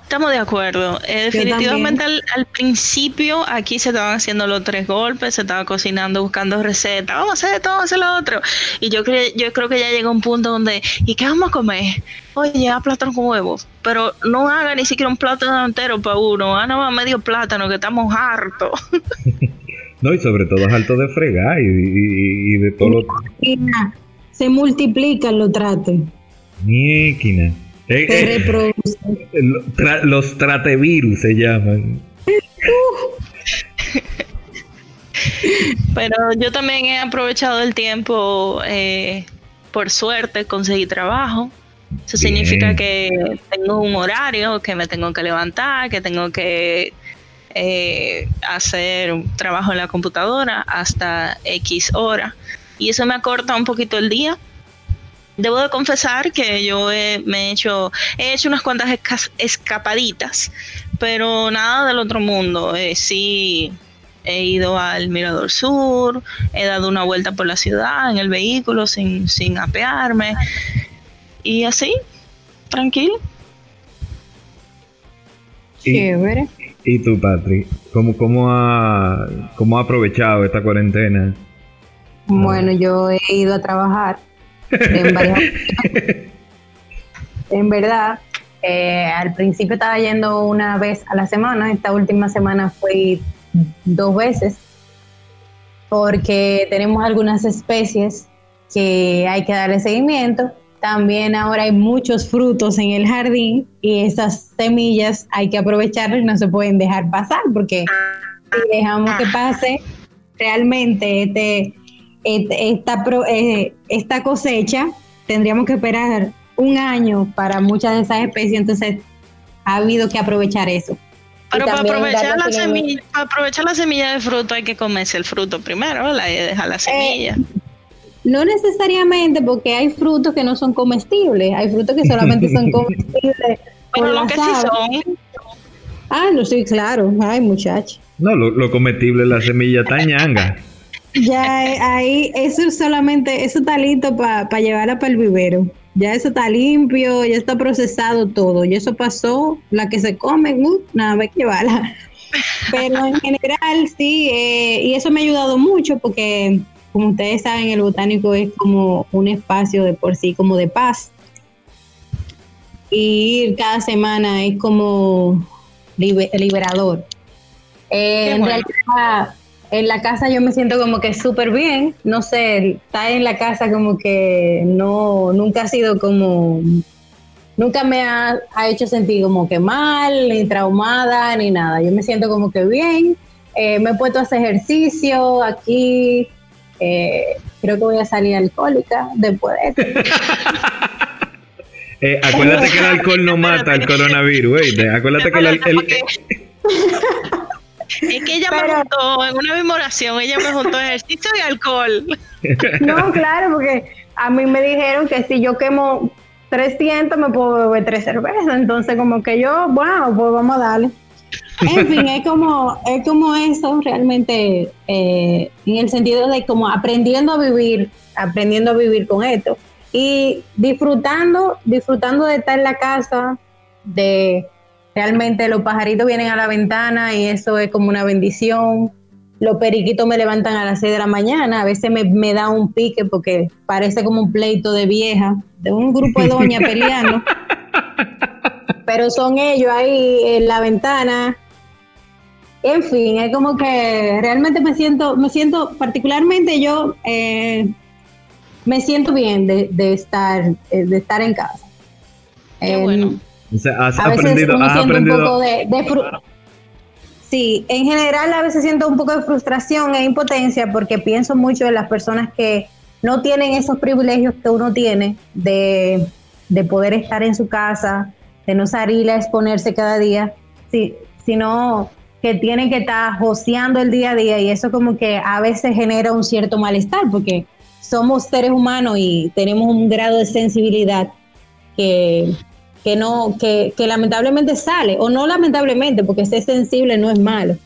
Estamos de acuerdo. Eh, definitivamente al, principio aquí se estaban haciendo los tres golpes, se estaba cocinando, buscando recetas, vamos a hacer esto, vamos a hacer lo otro. Y yo, creo, yo creo que ya llegó un punto donde, ¿y qué vamos a comer? Oye, a plátano con huevos, pero no haga ni siquiera un plátano entero para uno, haga más medio plátano que estamos hartos. <laughs> No, y sobre todo es alto de fregar y, de todo lo... Se multiplican los trates. Niequina. Eh, eh, los tratevirus se llaman. Pero yo también he aprovechado el tiempo, eh, por suerte conseguí trabajo. Eso significa que tengo un horario, que me tengo que levantar, que tengo que eh, hacer trabajo en la computadora hasta X hora. Y eso me acorta un poquito el día. Debo de confesar que yo me he hecho, he hecho unas cuantas escapaditas, pero nada del otro mundo. Eh, sí, he ido al Mirador Sur, he dado una vuelta por la ciudad en el vehículo sin, sin apearme. Y así, tranquilo. Chévere. ¿Y tú, Patri? ¿Cómo, cómo, ha, ¿Cómo ha aprovechado esta cuarentena? Bueno, yo he ido a trabajar en varias En verdad, eh, al principio estaba yendo una vez a la semana, esta última semana fui dos veces, porque tenemos algunas especies que hay que darle seguimiento. También ahora hay muchos frutos en el jardín y esas semillas hay que aprovecharlas y no se pueden dejar pasar porque si dejamos que pase realmente este, este esta, eh, esta cosecha, tendríamos que esperar un año para muchas de esas especies, entonces ha habido que aprovechar eso. Pero para aprovechar, la semilla, para aprovechar la semilla de fruto hay que comerse el fruto primero, ¿verdad? Y dejar la semilla. Eh, no necesariamente, porque hay frutos que no son comestibles, hay frutos que solamente son <laughs> comestibles. Pero lo que sí son. Ah, no, sí, claro, ay, muchacho. No, lo, comestible es la semilla tañanga. ya, eh, ahí, eso solamente, eso está listo para llevarla para el vivero ya eso está limpio, ya está procesado todo, y eso pasó, la que se come, uh, nada, hay que llevarla. <laughs> Pero en general sí, eh, y eso me ha ayudado mucho porque, como ustedes saben, el botánico es como un espacio de por sí, como de paz. Y ir cada semana es como liberador. Eh, en realidad, en la casa yo me siento como que súper bien, no sé, estar en la casa como que no, nunca ha sido como, nunca me ha, hecho sentir como que mal, ni traumada, ni nada, yo me siento como que bien, eh, me he puesto a hacer ejercicio aquí, eh, creo que voy a salir alcohólica después de esto. <laughs> Eh, acuérdate que el alcohol no mata el coronavirus, acuérdate que el, Es que ella me juntó en una misma oración, ella me juntó ejercicio y alcohol. No, claro, porque a mí me dijeron que si yo quemo 300 me puedo beber tres cervezas, entonces como que yo, bueno, pues vamos a darle. En fin, es como, es como eso realmente, eh, en el sentido de como aprendiendo a vivir, aprendiendo a vivir con esto y disfrutando, disfrutando de estar en la casa, de Realmente los pajaritos vienen a la ventana y eso es como una bendición. Los periquitos me levantan a las 6 de la mañana, a veces me, da un pique porque parece como un pleito de vieja, de un grupo de doña <laughs> peleando. Pero son ellos ahí en la ventana. En fin, es como que realmente me siento, me siento particularmente yo, eh, me siento bien de, estar, eh, de estar en casa. Qué bueno has aprendido, Un poco de, sí, en general a veces siento un poco de frustración e impotencia porque pienso mucho en las personas que no tienen esos privilegios que uno tiene de, poder estar en su casa, de no salir a exponerse cada día, sí, sino que tienen que estar joseando el día a día y eso como que a veces genera un cierto malestar porque somos seres humanos y tenemos un grado de sensibilidad que que no, que, lamentablemente sale, o no lamentablemente, porque ser sensible no es malo,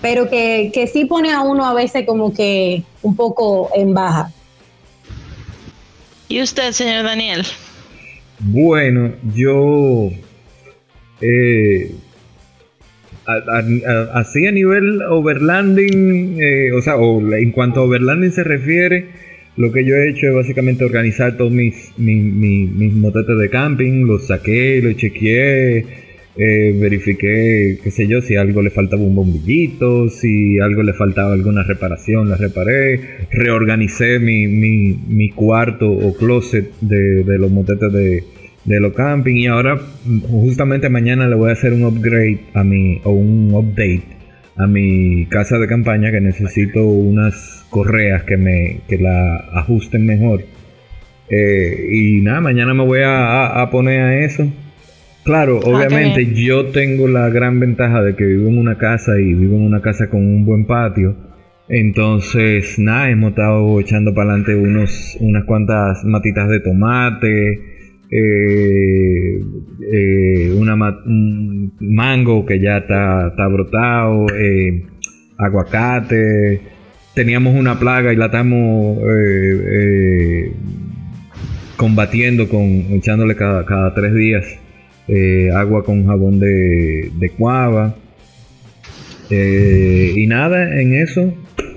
pero que, que sí pone a uno a veces como que un poco en baja. ¿Y usted, señor Daniel? Bueno, yo eh, así a nivel overlanding, eh, o sea, en cuanto a overlanding se refiere, lo que yo he hecho es básicamente organizar todos mis, mis, mis, motetes de camping, los saqué, los chequeé, eh, verifiqué, qué sé yo, si algo le faltaba un bombillito, si algo le faltaba alguna reparación, la reparé, reorganicé mi, mi, mi cuarto o closet de, de los motetes de, de los camping y ahora justamente mañana le voy a hacer un upgrade a mi o un update a mi casa de campaña que necesito unas correas que me que la ajusten mejor. Eh, y nada mañana me voy a, poner a eso claro obviamente yo tengo la gran ventaja de que vivo en una casa y vivo en una casa con un buen patio. Entonces nada hemos estado echando para adelante unos unas cuantas matitas de tomate eh, eh, una un mango que ya está, está brotado, eh, aguacate, teníamos una plaga y la estamos combatiendo con echándole cada, cada tres días agua con jabón de, de cuava. y nada, en eso,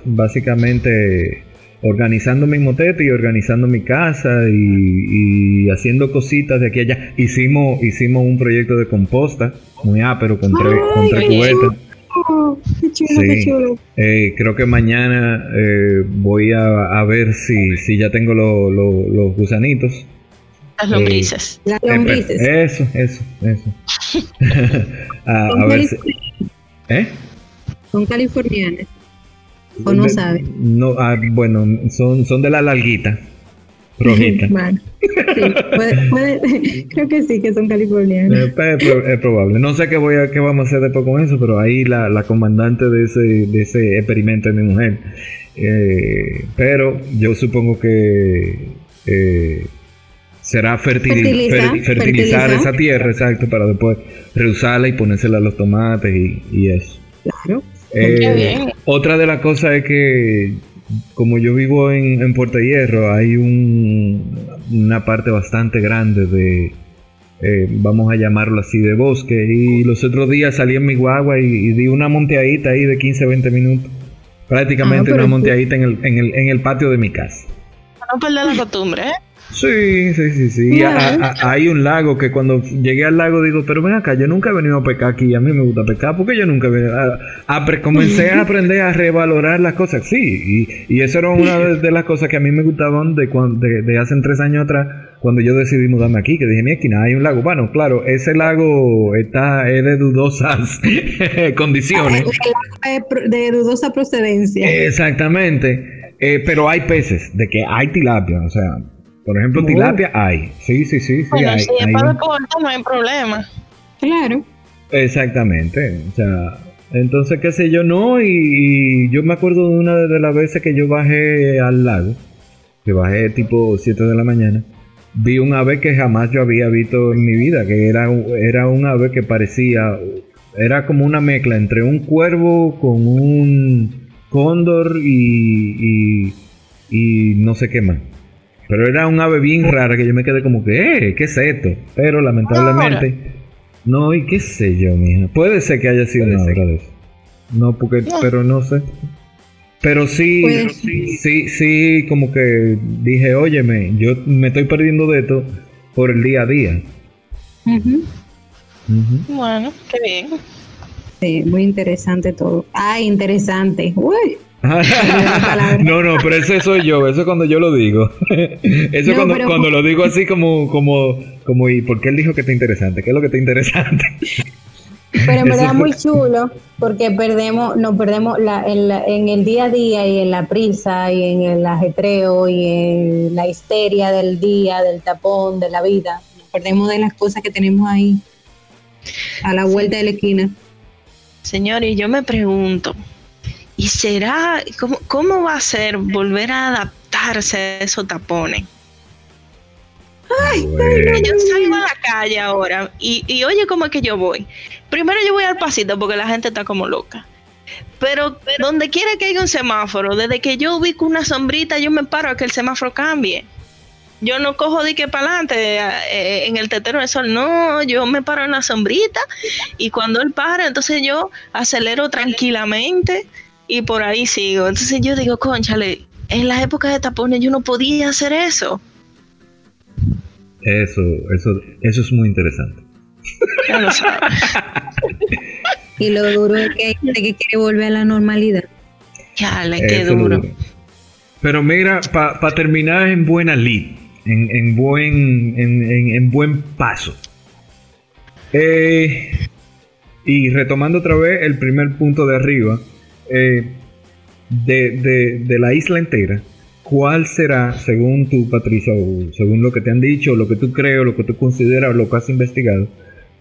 básicamente organizando mi motete y organizando mi casa y, haciendo cositas de aquí allá. Hicimos, hicimos un proyecto de composta muy ápero con tres, con tres cubetas. Qué chulo, qué chulo. Eh, creo que mañana eh, voy a, ver si, si ya tengo los gusanitos. Las lombrices. Las lombrices. Eso, eso, eso. <laughs> a, a ver si, ¿Eh? Son californianas. ¿O no sabe? No, ah, bueno, son, son de la larguita. Rojita. <laughs> <laughs> creo que sí, que son californianos. Eh, es, probable. No sé qué voy a qué vamos a hacer después con eso, pero ahí la, la comandante de ese, de ese experimento es mi mujer. Eh, pero yo supongo que eh, será fertilizar esa tierra, exacto, para después reusarla y ponérsela a los tomates y, y eso. Claro. Eh, otra de las cosas es que, como yo vivo en, Puerto Hierro, hay una parte bastante grande de, eh, vamos a llamarlo así, de bosque. Y los otros días salí en mi guagua y, di una monteadita ahí de 15 20 minutos. Prácticamente ah, una monteadita en el, en, el, en el patio de mi casa. No perder la costumbre, ¿eh? Sí, sí, sí, sí. hay un lago que cuando llegué al lago digo, pero ven acá, yo nunca he venido a pescar aquí, a mí me gusta pescar, porque yo nunca he venido a, comencé a aprender a revalorar las cosas, sí, y, eso era una de, las cosas que a mí me gustaban de, de, de hace tres años atrás, cuando yo decidí mudarme aquí, que dije, mira, aquí hay un lago. Bueno, claro, ese lago está es de dudosas <laughs> condiciones. De dudosa procedencia. Exactamente. Eh, pero hay peces, de que hay tilapia, o sea, por ejemplo, tilapia hay. Sí, sí, sí. sí bueno, hay, si es para no hay problema. Claro. Exactamente. O sea, entonces, qué sé yo, no. Y, yo me acuerdo de una de las veces que yo bajé al lago, que bajé tipo 7 de la mañana. Vi un ave que jamás yo había visto en mi vida, que era, era un ave que parecía, era como una mezcla entre un cuervo con un cóndor y, y, y no sé qué más. Pero era un ave bien rara que yo me quedé como que, eh, ¿qué es esto? Pero lamentablemente, no, y qué sé yo, mija. Puede ser que haya sido una obra de eso. No, porque, pero no sé. Pero sí, sí, sí, como que dije, óyeme, yo me estoy perdiendo de esto por el día a día. Bueno, qué bien. Sí, muy interesante todo. Ah, interesante. Uy, <laughs> no, no, pero eso soy yo, eso es cuando yo lo digo. <laughs> eso es cuando, cuando lo digo así como, como, como, ¿y por qué él dijo que está interesante? ¿Qué es lo que está interesante? Pero en <laughs> verdad es muy chulo porque perdemos, nos perdemos la, en, en, el día a día y en la prisa y en el ajetreo y en la histeria del día, del tapón, de la vida. Nos perdemos de las cosas que tenemos ahí a la vuelta de la esquina. Señor, y yo me pregunto, ¿Y será, cómo, cómo va a ser volver a adaptarse a esos tapones? Ay, yo salgo a la calle ahora y, y oye cómo es que yo voy. Primero yo voy al pasito porque la gente está como loca. Pero, donde quiera que haya un semáforo, desde que yo ubico una sombrita, yo me paro a que el semáforo cambie. Yo no cojo de que para adelante eh, en el tetero del sol, no, yo me paro en la sombrita y cuando él para, entonces yo acelero tranquilamente y por ahí sigo. Entonces yo digo, conchale, en las épocas de tapones yo no podía hacer eso. Eso, eso, eso es muy interesante. ya lo sabes. <laughs> y lo duro es que hay gente que quiere volver a la normalidad. Ya, le qué duro. Pero mira, para terminar en buena lid, en, en buen, en, en, buen paso. Eh, y retomando otra vez el primer punto de arriba, eh, de, de, de, la isla entera, ¿cuál será, según tú, Patricia, según lo que te han dicho, lo que tú crees, lo que tú consideras, lo que has investigado,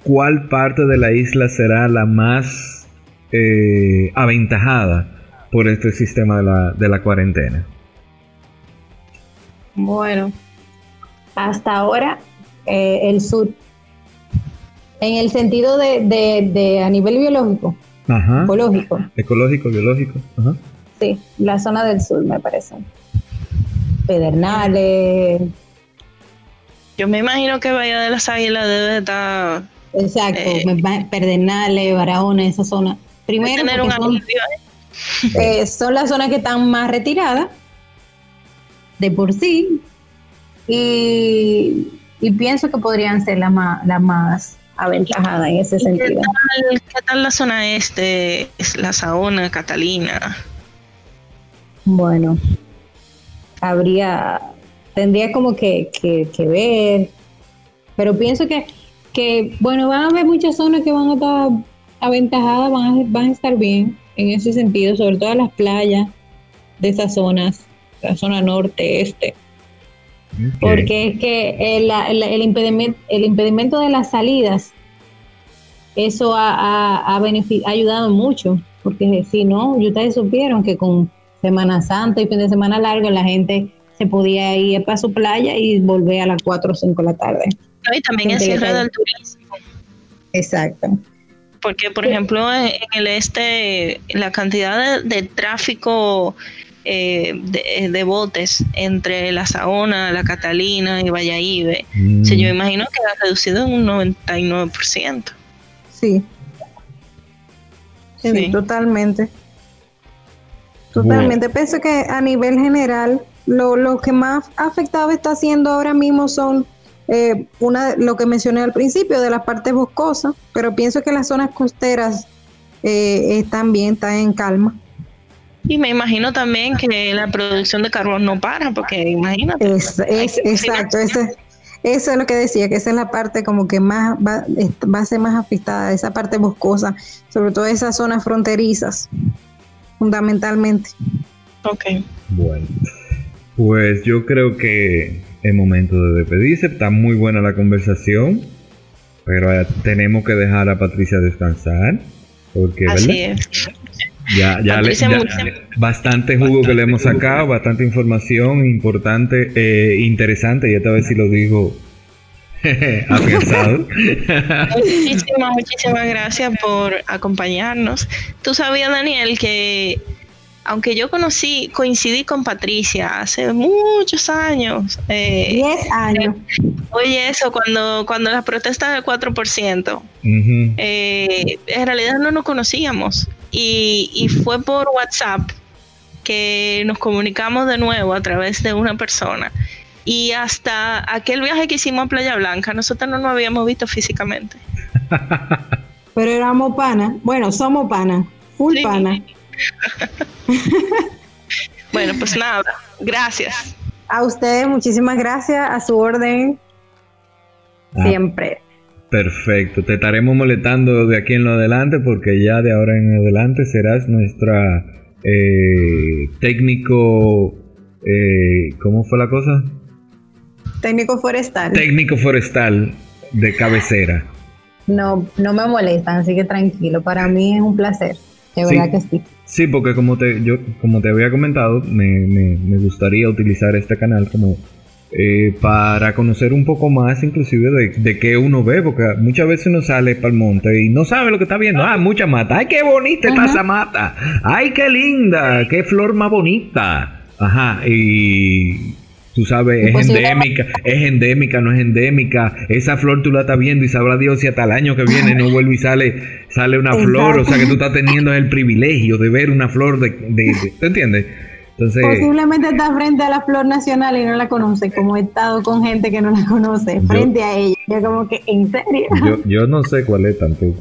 cuál parte de la isla será la más eh, aventajada por este sistema de la, de la cuarentena? Bueno, hasta ahora eh, el sur, en el sentido de, de, a nivel biológico, ecológico. Ecológico, biológico. Sí, la zona del sur me parece. Pedernales. Yo me imagino que Bahía de las Águilas debe estar. Exacto, eh, Pedernales, Barahona, esa zona. Primero, son, <laughs> eh, son las zonas que están más retiradas de por sí y, pienso que podrían ser las más, la más aventajadas en ese sentido. Qué tal, la zona este, es la Saona, Catalina? Bueno, habría, tendría como que, ver, pero pienso que, que, bueno, van a haber muchas zonas que van a estar aventajadas, van a, van a estar bien en ese sentido, sobre todo las playas de esas zonas la zona norte, este. Porque es que el, el, impedimento, el impedimento de las salidas, eso ha, ha, ayudado mucho, porque si no, ustedes supieron que con Semana Santa y fin de semana largo la gente se podía ir para su playa y volver a las 4 o 5 de la tarde. y también el cierre del turismo. Exacto. Porque, por ejemplo, en el este, la cantidad de tráfico eh, de, botes entre la Saona, la Catalina y Valladolid. Mm. yo imagino que ha reducido en un 99%. Sí. Sí, totalmente. Totalmente. Pienso que a nivel general, lo, que más afectado está haciendo ahora mismo son eh, una lo que mencioné al principio de la parte boscosa, pero pienso que las zonas costeras eh, están bien, están en calma. Y me imagino también que la producción de carbón no para, porque imagínate. Es, exacto, eso, eso es lo que decía, que esa es la parte como que más va, va a ser más afectada, esa parte boscosa, sobre todo esas zonas fronterizas, fundamentalmente. Ok. Bueno, pues yo creo que es momento de despedirse, está muy buena la conversación, pero tenemos que dejar a Patricia descansar, porque, Así es. Ya, ya, le, bastante jugo que le hemos sacado, bastante información importante, eh, interesante, y esta vez si lo digo <laughs> afianzado. muchísimas, muchísimas gracias por acompañarnos. Tú sabías, Daniel, que aunque yo conocí, coincidí con Patricia hace muchos años. Eh, Diez años. oye, eso, cuando, cuando las protestas del 4%, eh, en realidad no nos conocíamos. Y, y fue por WhatsApp que nos comunicamos de nuevo a través de una persona. Y hasta aquel viaje que hicimos a Playa Blanca, nosotros no nos habíamos visto físicamente. <laughs> Pero éramos pana. Bueno, somos pana. Full pana. <laughs> bueno, pues nada, gracias. A ustedes, muchísimas gracias, a su orden. Ah, siempre. Perfecto, te estaremos molestando de aquí en lo adelante porque ya de ahora en adelante serás nuestra eh, técnico, eh, ¿cómo fue la cosa? Técnico forestal. Técnico forestal de cabecera. No, no me molestan, así que tranquilo, para mí es un placer, de verdad que sí. Sí, porque como te, yo, como te había comentado, me, me, gustaría utilizar este canal como eh, para conocer un poco más inclusive de, de qué uno ve, porque muchas veces uno sale para el monte y no sabe lo que está viendo. Ah, mucha mata. Ay, qué bonita está esa mata. Ay, qué linda, qué flor más bonita. Ajá, y Tú sabes, es endémica, es endémica, no es endémica. Esa flor tú la estás viendo y sabrá Dios si hasta el año que viene no vuelve y sale, sale una <laughs> flor. O sea que tú estás teniendo el privilegio de ver una flor de, ¿te entiendes? Entonces, Posiblemente está frente a la flor nacional y no la conoce, como he estado con gente que no la conoce, frente a ella. Yo como que, ¿en serio? yo, yo no sé cuál es tampoco.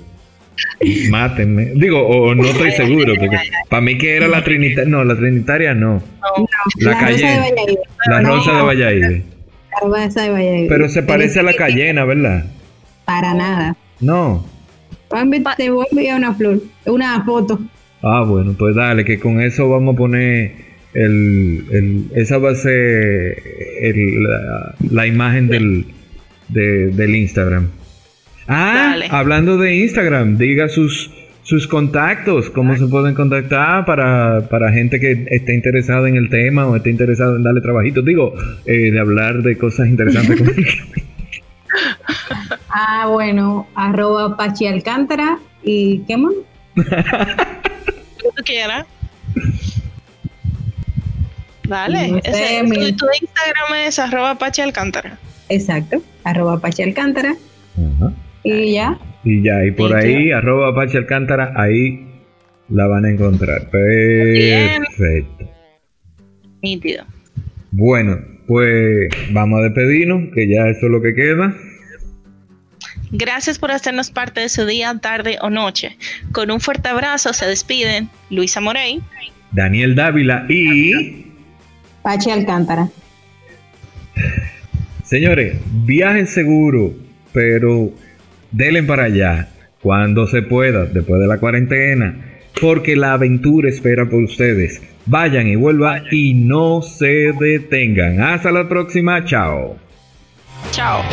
Mátenme. Digo, o no estoy seguro, porque para mí que era la trinitaria. No, la trinitaria no. La, rosa de calle. Valladolid. La No, rosa de Valladolid. La rosa de Valladolid. Pero se parece a la cayena, ¿verdad? Para nada. No. Te voy a enviar una flor, una foto. Ah, bueno, pues dale, que con eso vamos a poner el, el- esa va a ser el- la, la imagen del, de- del Instagram. Ah, Dale. hablando de Instagram, diga sus sus contactos, cómo se pueden contactar para, para gente que esté interesada en el tema o esté interesada en darle trabajitos, digo, eh, de hablar de cosas interesantes. como- <laughs> <laughs> Ah, bueno, arroba Pachi Alcántara y ¿qué más? Lo que tú quieras. Dale. No sé, ese- mi- tu, tu Instagram es arroba Pachi Alcántara. Exacto, arroba Pachi Alcántara Ajá. y ya. Y ya, y por ahí, arroba Apache Alcántara, ahí la van a encontrar. Perfecto. Nítido. Bueno, pues vamos a despedirnos, que ya eso es lo que queda. Gracias por hacernos parte de su día, tarde o noche. Con un fuerte abrazo se despiden Luisa Morey. Daniel Dávila y... Pachi Alcántara. Señores, viajen seguro, pero denle para allá cuando se pueda, después de la cuarentena, porque la aventura espera por ustedes. Vayan y vuelvan y no se detengan. Hasta la próxima, chao. Chao.